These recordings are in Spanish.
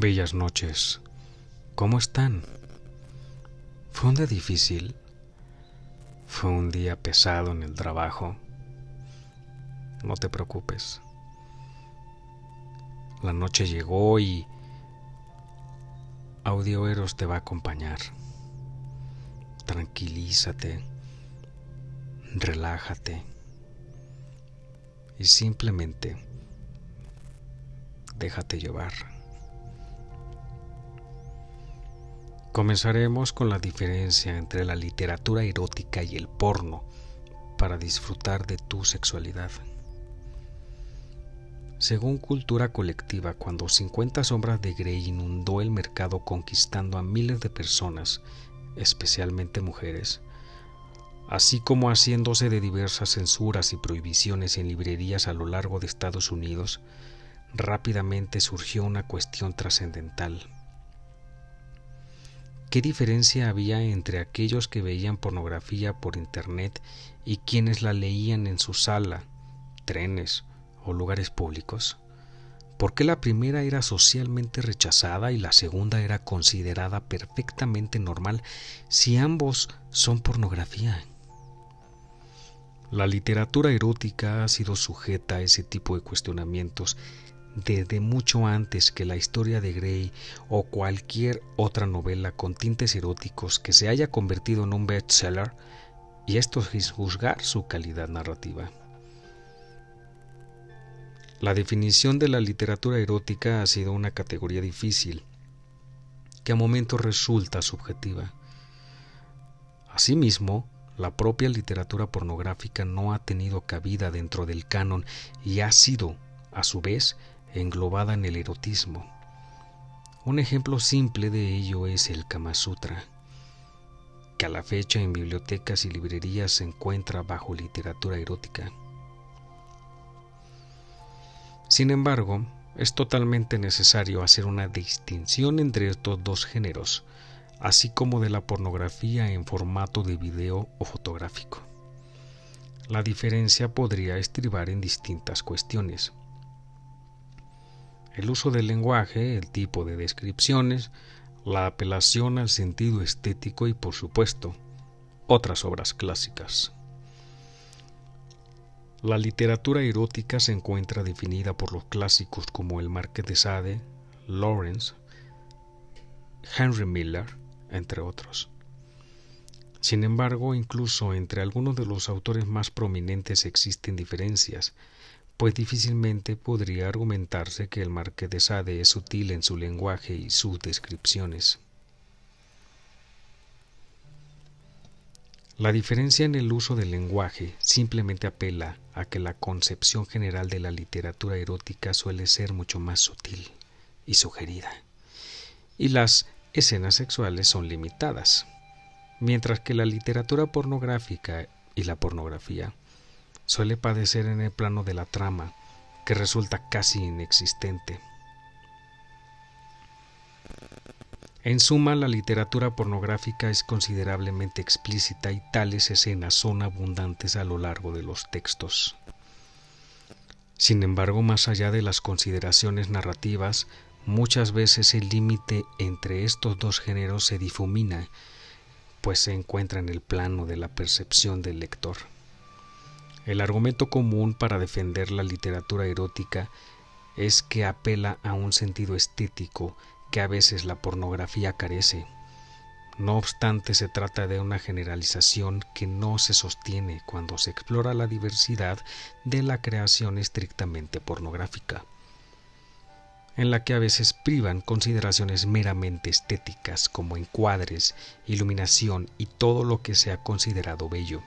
Bellas noches. ¿Cómo están? ¿Fue un día difícil? ¿Fue un día pesado en el trabajo? No te preocupes. La noche llegó y Audio Eros te va a acompañar. Tranquilízate, relájate y simplemente déjate llevar. Comenzaremos con la diferencia entre la literatura erótica y el porno para disfrutar de tu sexualidad. Según cultura colectiva, cuando 50 sombras de Grey inundó el mercado conquistando a miles de personas, especialmente mujeres, así como haciéndose de diversas censuras y prohibiciones en librerías a lo largo de Estados Unidos, rápidamente surgió una cuestión trascendental. ¿Qué diferencia había entre aquellos que veían pornografía por Internet y quienes la leían en su sala, trenes, lugares públicos? ¿Por qué la primera era socialmente rechazada y la segunda era considerada perfectamente normal si ambos son pornografía? La literatura erótica ha sido sujeta a ese tipo de cuestionamientos desde mucho antes que la historia de Grey o cualquier otra novela con tintes eróticos que se haya convertido en un bestseller, y esto es juzgar su calidad narrativa. La definición de la literatura erótica ha sido una categoría difícil, que a momentos resulta subjetiva. Asimismo, la propia literatura pornográfica no ha tenido cabida dentro del canon y ha sido, a su vez, englobada en el erotismo. Un ejemplo simple de ello es el Kama Sutra, que a la fecha en bibliotecas y librerías se encuentra bajo literatura erótica. Sin embargo, es totalmente necesario hacer una distinción entre estos dos géneros, así como de la pornografía en formato de video o fotográfico. La diferencia podría estribar en distintas cuestiones. El uso del lenguaje, el tipo de descripciones, la apelación al sentido estético y, por supuesto, otras obras clásicas. La literatura erótica se encuentra definida por los clásicos como el Marqués de Sade, Lawrence, Henry Miller, entre otros. Sin embargo, incluso entre algunos de los autores más prominentes existen diferencias, pues difícilmente podría argumentarse que el Marqués de Sade es sutil en su lenguaje y sus descripciones. La diferencia en el uso del lenguaje simplemente apela a que la concepción general de la literatura erótica suele ser mucho más sutil y sugerida, y las escenas sexuales son limitadas, mientras que la literatura pornográfica y la pornografía suele padecer en el plano de la trama, que resulta casi inexistente. En suma, la literatura pornográfica es considerablemente explícita y tales escenas son abundantes a lo largo de los textos. Sin embargo, más allá de las consideraciones narrativas, muchas veces el límite entre estos dos géneros se difumina, pues se encuentra en el plano de la percepción del lector. El argumento común para defender la literatura erótica es que apela a un sentido estético que a veces la pornografía carece. No obstante, se trata de una generalización que no se sostiene cuando se explora la diversidad de la creación estrictamente pornográfica, en la que a veces privan consideraciones meramente estéticas como encuadres, iluminación y todo lo que sea considerado bello,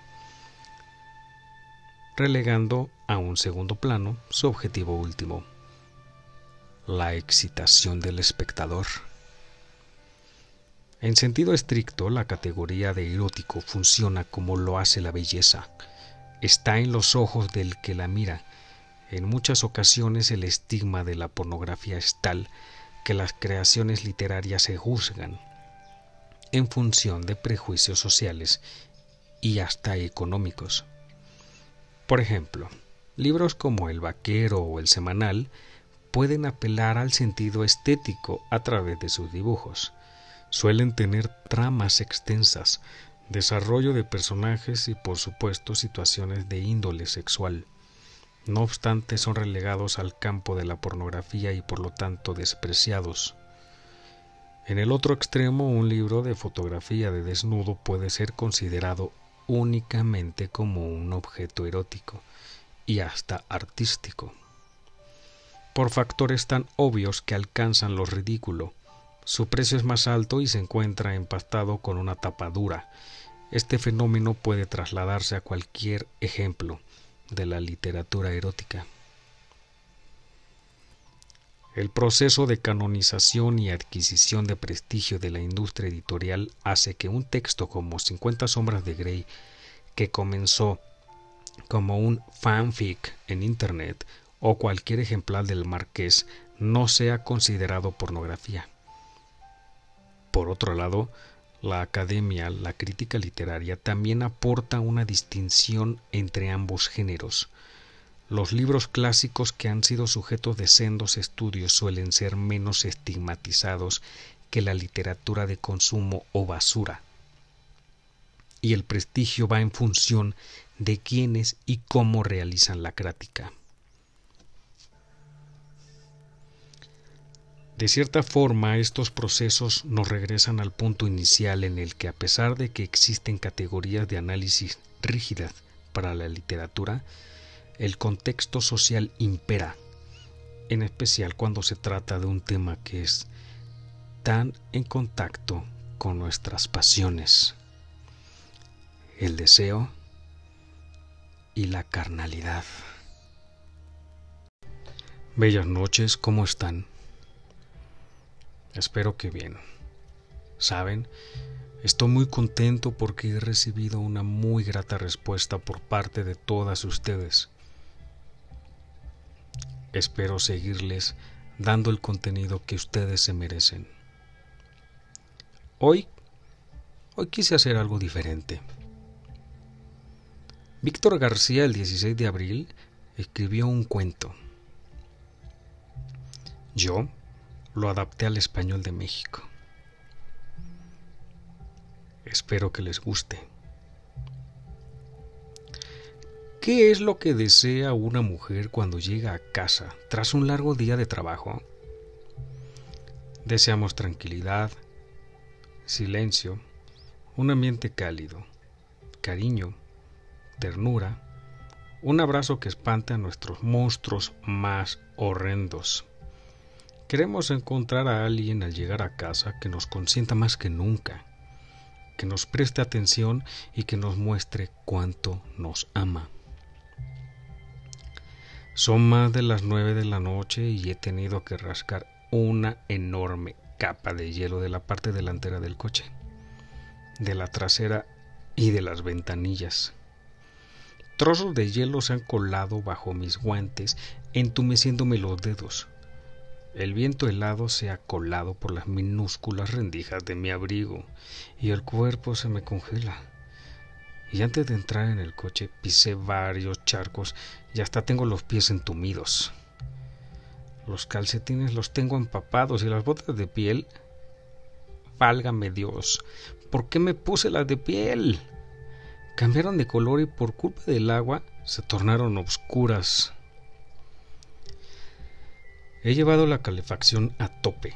relegando a un segundo plano su objetivo último, la excitación del espectador. En sentido estricto, la categoría de erótico funciona como lo hace la belleza. Está en los ojos del que la mira. En muchas ocasiones el estigma de la pornografía es tal que las creaciones literarias se juzgan en función de prejuicios sociales y hasta económicos. Por ejemplo, libros como El Vaquero o El Semanal pueden apelar al sentido estético a través de sus dibujos. Suelen tener tramas extensas, desarrollo de personajes y por supuesto situaciones de índole sexual. No obstante, son relegados al campo de la pornografía y por lo tanto despreciados. En el otro extremo, un libro de fotografía de desnudo puede ser considerado únicamente como un objeto erótico y hasta artístico. Por factores tan obvios que alcanzan lo ridículo, su precio es más alto y se encuentra empastado con una tapadura. Este fenómeno puede trasladarse a cualquier ejemplo de la literatura erótica. El proceso de canonización y adquisición de prestigio de la industria editorial hace que un texto como 50 sombras de Grey, que comenzó como un fanfic en Internet o cualquier ejemplar del Marqués, no sea considerado pornografía. Por otro lado, la academia, la crítica literaria, también aporta una distinción entre ambos géneros. Los libros clásicos que han sido sujetos de sendos estudios suelen ser menos estigmatizados que la literatura de consumo o basura. Y el prestigio va en función de quiénes y cómo realizan la crítica. De cierta forma, estos procesos nos regresan al punto inicial en el que, a pesar de que existen categorías de análisis rígidas para la literatura, el contexto social impera, en especial cuando se trata de un tema que es tan en contacto con nuestras pasiones, el deseo y la carnalidad. Bellas noches, ¿cómo están? Espero que bien. Saben, estoy muy contento porque he recibido una muy grata respuesta por parte de todas ustedes. Espero seguirles dando el contenido que ustedes se merecen. Hoy, hoy quise hacer algo diferente. Víctor García el 16 de abril escribió un cuento. Yo, lo adapté al español de México. Espero que les guste. ¿Qué es lo que desea una mujer cuando llega a casa tras un largo día de trabajo? Deseamos tranquilidad, silencio, un ambiente cálido, cariño, ternura, un abrazo que espante a nuestros monstruos más horrendos. Queremos encontrar a alguien al llegar a casa que nos consienta más que nunca, que nos preste atención y que nos muestre cuánto nos ama. Son más de las nueve de la noche y he tenido que rascar una enorme capa de hielo de la parte delantera del coche, de la trasera y de las ventanillas. Trozos de hielo se han colado bajo mis guantes, entumeciéndome los dedos. El viento helado se ha colado por las minúsculas rendijas de mi abrigo y el cuerpo se me congela. Y antes de entrar en el coche pisé varios charcos y hasta tengo los pies entumidos. Los calcetines los tengo empapados y las botas de piel. Válgame Dios, ¿por qué me puse las de piel? Cambiaron de color y por culpa del agua se tornaron oscuras. He llevado la calefacción a tope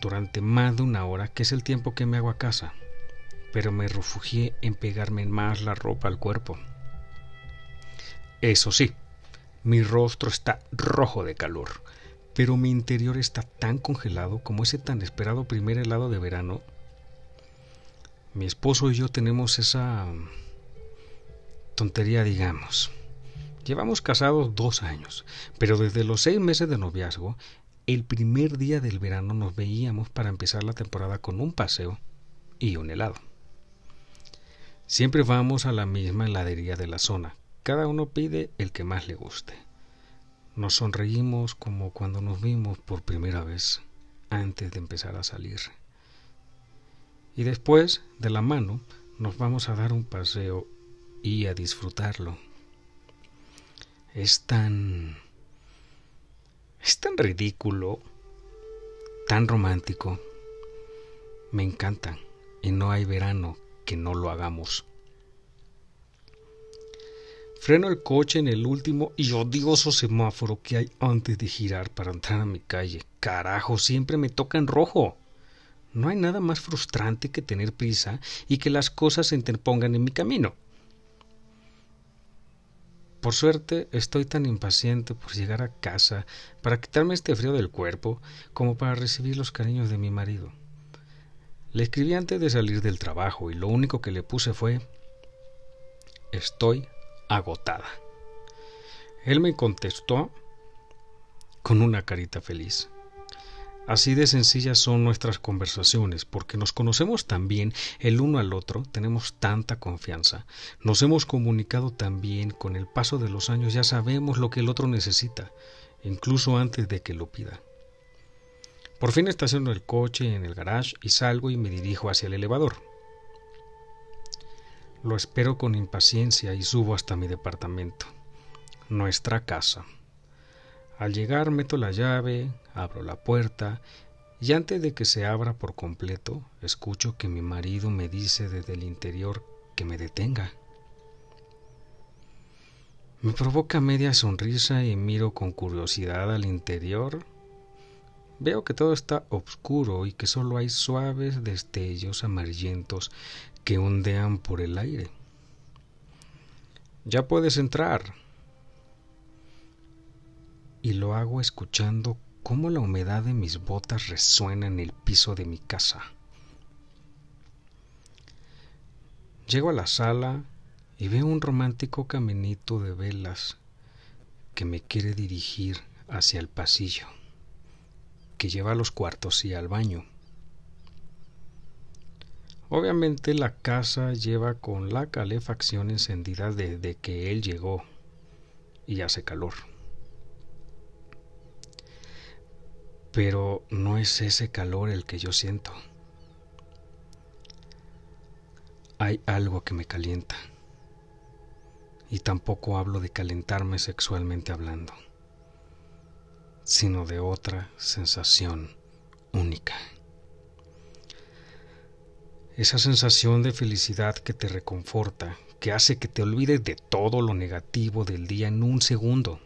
durante más de una hora, que es el tiempo que me hago a casa, pero me refugié en pegarme más la ropa al cuerpo. Eso sí, mi rostro está rojo de calor, pero mi interior está tan congelado como ese tan esperado primer helado de verano. Mi esposo y yo tenemos esa tontería, digamos. Llevamos casados dos años, pero desde los seis meses de noviazgo, el primer día del verano nos veíamos para empezar la temporada con un paseo y un helado. Siempre vamos a la misma heladería de la zona. Cada uno pide el que más le guste. Nos sonreímos como cuando nos vimos por primera vez antes de empezar a salir. Y después, de la mano, nos vamos a dar un paseo y a disfrutarlo es tan Es tan ridículo, tan romántico. Me encanta y no hay verano que no lo hagamos. Freno el coche en el último y odioso semáforo que hay antes de girar para entrar a mi calle. Carajo, siempre me toca en rojo. No hay nada más frustrante que tener prisa y que las cosas se interpongan en mi camino. Por suerte, estoy tan impaciente por llegar a casa para quitarme este frío del cuerpo como para recibir los cariños de mi marido. Le escribí antes de salir del trabajo y lo único que le puse fue Estoy agotada. Él me contestó con una carita feliz. Así de sencillas son nuestras conversaciones, porque nos conocemos tan bien el uno al otro, tenemos tanta confianza, nos hemos comunicado tan bien, con el paso de los años ya sabemos lo que el otro necesita, incluso antes de que lo pida. Por fin estaciono el coche en el garage y salgo y me dirijo hacia el elevador. Lo espero con impaciencia y subo hasta mi departamento, nuestra casa. Al llegar meto la llave, abro la puerta y antes de que se abra por completo, escucho que mi marido me dice desde el interior que me detenga. Me provoca media sonrisa y miro con curiosidad al interior. Veo que todo está oscuro y que solo hay suaves destellos amarillentos que ondean por el aire. Ya puedes entrar, y lo hago escuchando cómo la humedad de mis botas resuena en el piso de mi casa. Llego a la sala y veo un romántico caminito de velas que me quiere dirigir hacia el pasillo, que lleva a los cuartos y al baño. Obviamente la casa lleva con la calefacción encendida desde que él llegó y hace calor. pero no es ese calor el que yo siento. Hay algo que me calienta. Y tampoco hablo de calentarme sexualmente hablando, sino de otra sensación única. Esa sensación de felicidad que te reconforta, que hace que te olvides de todo lo negativo del día en un segundo.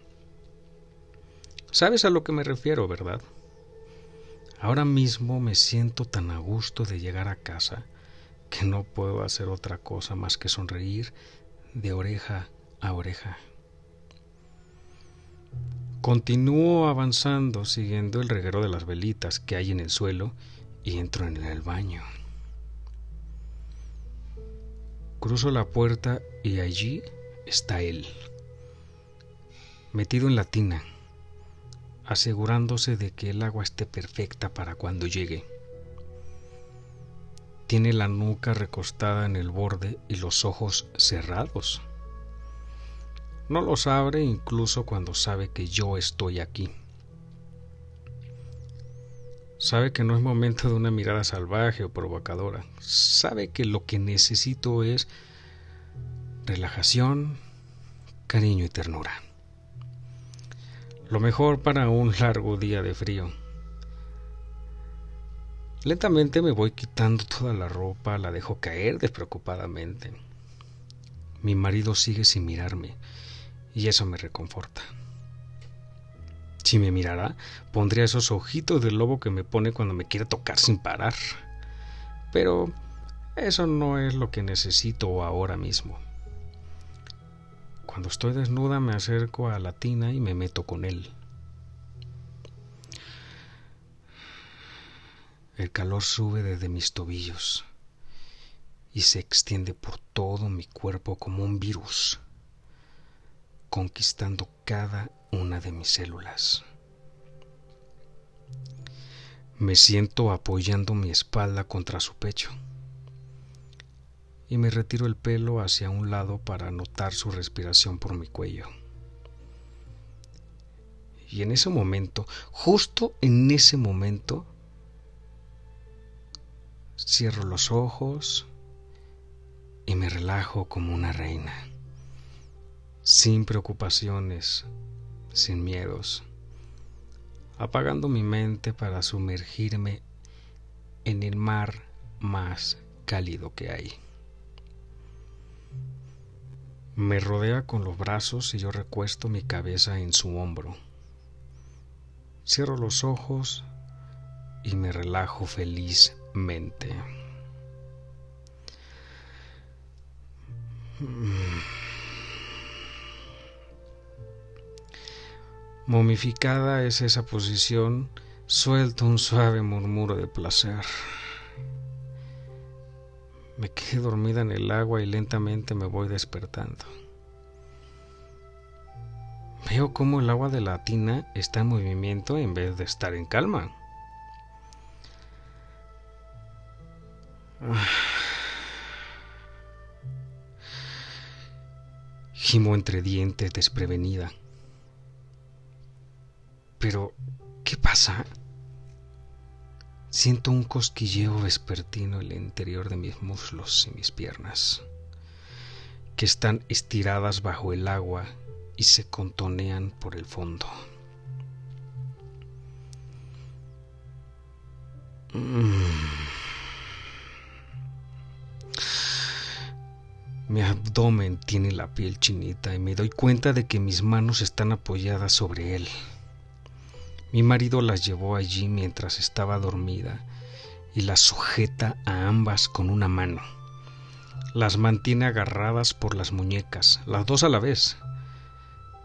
¿Sabes a lo que me refiero, verdad? Ahora mismo me siento tan a gusto de llegar a casa que no puedo hacer otra cosa más que sonreír de oreja a oreja. Continúo avanzando siguiendo el reguero de las velitas que hay en el suelo y entro en el baño. Cruzo la puerta y allí está él, metido en la tina asegurándose de que el agua esté perfecta para cuando llegue. Tiene la nuca recostada en el borde y los ojos cerrados. No los abre incluso cuando sabe que yo estoy aquí. Sabe que no es momento de una mirada salvaje o provocadora. Sabe que lo que necesito es relajación, cariño y ternura. Lo mejor para un largo día de frío. Lentamente me voy quitando toda la ropa, la dejo caer despreocupadamente. Mi marido sigue sin mirarme y eso me reconforta. Si me mirara, pondría esos ojitos de lobo que me pone cuando me quiere tocar sin parar. Pero eso no es lo que necesito ahora mismo. Cuando estoy desnuda me acerco a la tina y me meto con él. El calor sube desde mis tobillos y se extiende por todo mi cuerpo como un virus, conquistando cada una de mis células. Me siento apoyando mi espalda contra su pecho y me retiro el pelo hacia un lado para notar su respiración por mi cuello. Y en ese momento, justo en ese momento, cierro los ojos y me relajo como una reina, sin preocupaciones, sin miedos, apagando mi mente para sumergirme en el mar más cálido que hay. Me rodea con los brazos y yo recuesto mi cabeza en su hombro. Cierro los ojos y me relajo felizmente. Momificada es esa posición, suelto un suave murmuro de placer. Me quedo dormida en el agua y lentamente me voy despertando. Veo cómo el agua de la tina está en movimiento en vez de estar en calma. Gimo entre dientes desprevenida. Pero, ¿qué pasa? Siento un cosquilleo vespertino en el interior de mis muslos y mis piernas, que están estiradas bajo el agua y se contonean por el fondo. Mm. Mi abdomen tiene la piel chinita y me doy cuenta de que mis manos están apoyadas sobre él. Mi marido las llevó allí mientras estaba dormida y las sujeta a ambas con una mano. Las mantiene agarradas por las muñecas, las dos a la vez.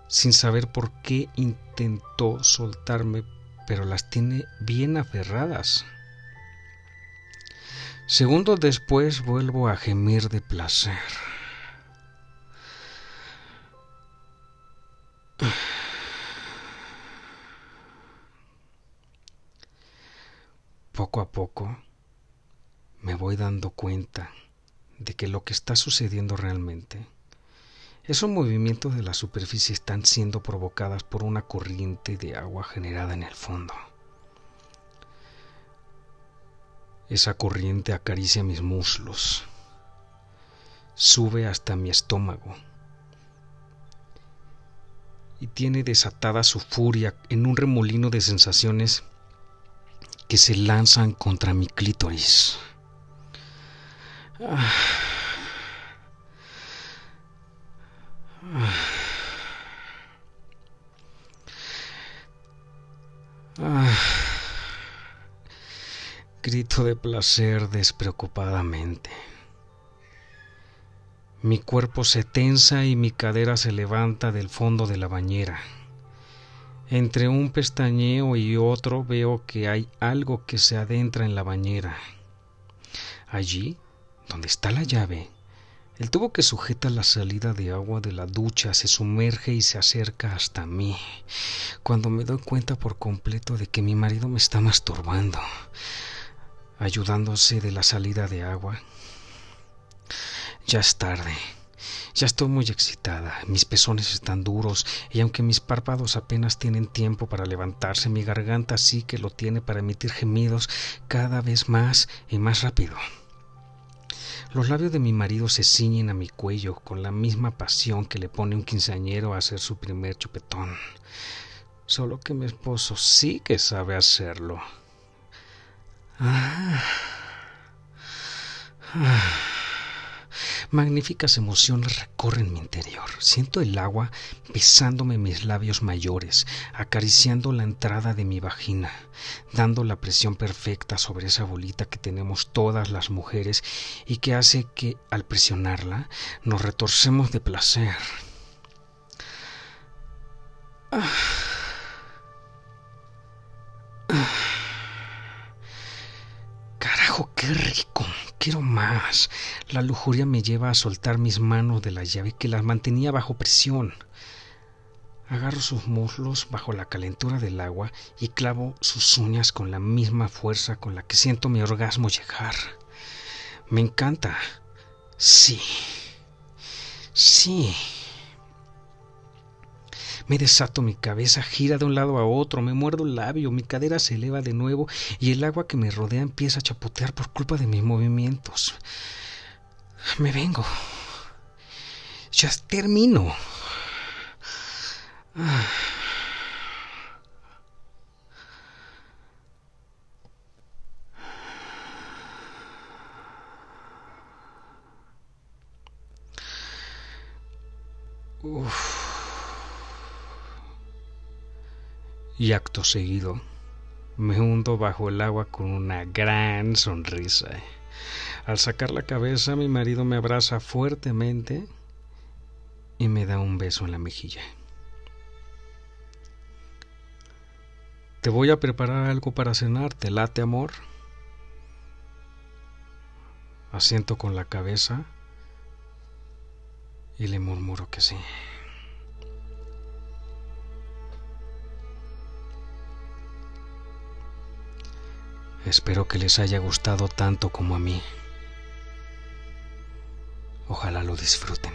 Sin saber por qué intentó soltarme, pero las tiene bien aferradas. Segundos después vuelvo a gemir de placer. Poco a poco me voy dando cuenta de que lo que está sucediendo realmente esos movimientos de la superficie están siendo provocadas por una corriente de agua generada en el fondo. Esa corriente acaricia mis muslos, sube hasta mi estómago y tiene desatada su furia en un remolino de sensaciones que se lanzan contra mi clítoris. Grito de placer despreocupadamente. Mi cuerpo se tensa y mi cadera se levanta del fondo de la bañera. Entre un pestañeo y otro veo que hay algo que se adentra en la bañera. Allí, donde está la llave, el tubo que sujeta la salida de agua de la ducha se sumerge y se acerca hasta mí, cuando me doy cuenta por completo de que mi marido me está masturbando, ayudándose de la salida de agua. Ya es tarde. Ya estoy muy excitada, mis pezones están duros y aunque mis párpados apenas tienen tiempo para levantarse, mi garganta sí que lo tiene para emitir gemidos cada vez más y más rápido. Los labios de mi marido se ciñen a mi cuello con la misma pasión que le pone un quinceañero a hacer su primer chupetón. Solo que mi esposo sí que sabe hacerlo. ah. ah. Magníficas emociones recorren mi interior. Siento el agua besándome mis labios mayores, acariciando la entrada de mi vagina, dando la presión perfecta sobre esa bolita que tenemos todas las mujeres y que hace que, al presionarla, nos retorcemos de placer. Ah. Ah. Carajo, qué rico. Quiero más. La lujuria me lleva a soltar mis manos de la llave que las mantenía bajo presión. Agarro sus muslos bajo la calentura del agua y clavo sus uñas con la misma fuerza con la que siento mi orgasmo llegar. Me encanta. Sí. Sí. Me desato mi cabeza, gira de un lado a otro, me muerdo el labio, mi cadera se eleva de nuevo y el agua que me rodea empieza a chapotear por culpa de mis movimientos. Me vengo. Ya termino. Uf. Y acto seguido me hundo bajo el agua con una gran sonrisa. Al sacar la cabeza mi marido me abraza fuertemente y me da un beso en la mejilla. Te voy a preparar algo para cenar, ¿te late amor? Asiento con la cabeza y le murmuro que sí. Espero que les haya gustado tanto como a mí. Ojalá lo disfruten.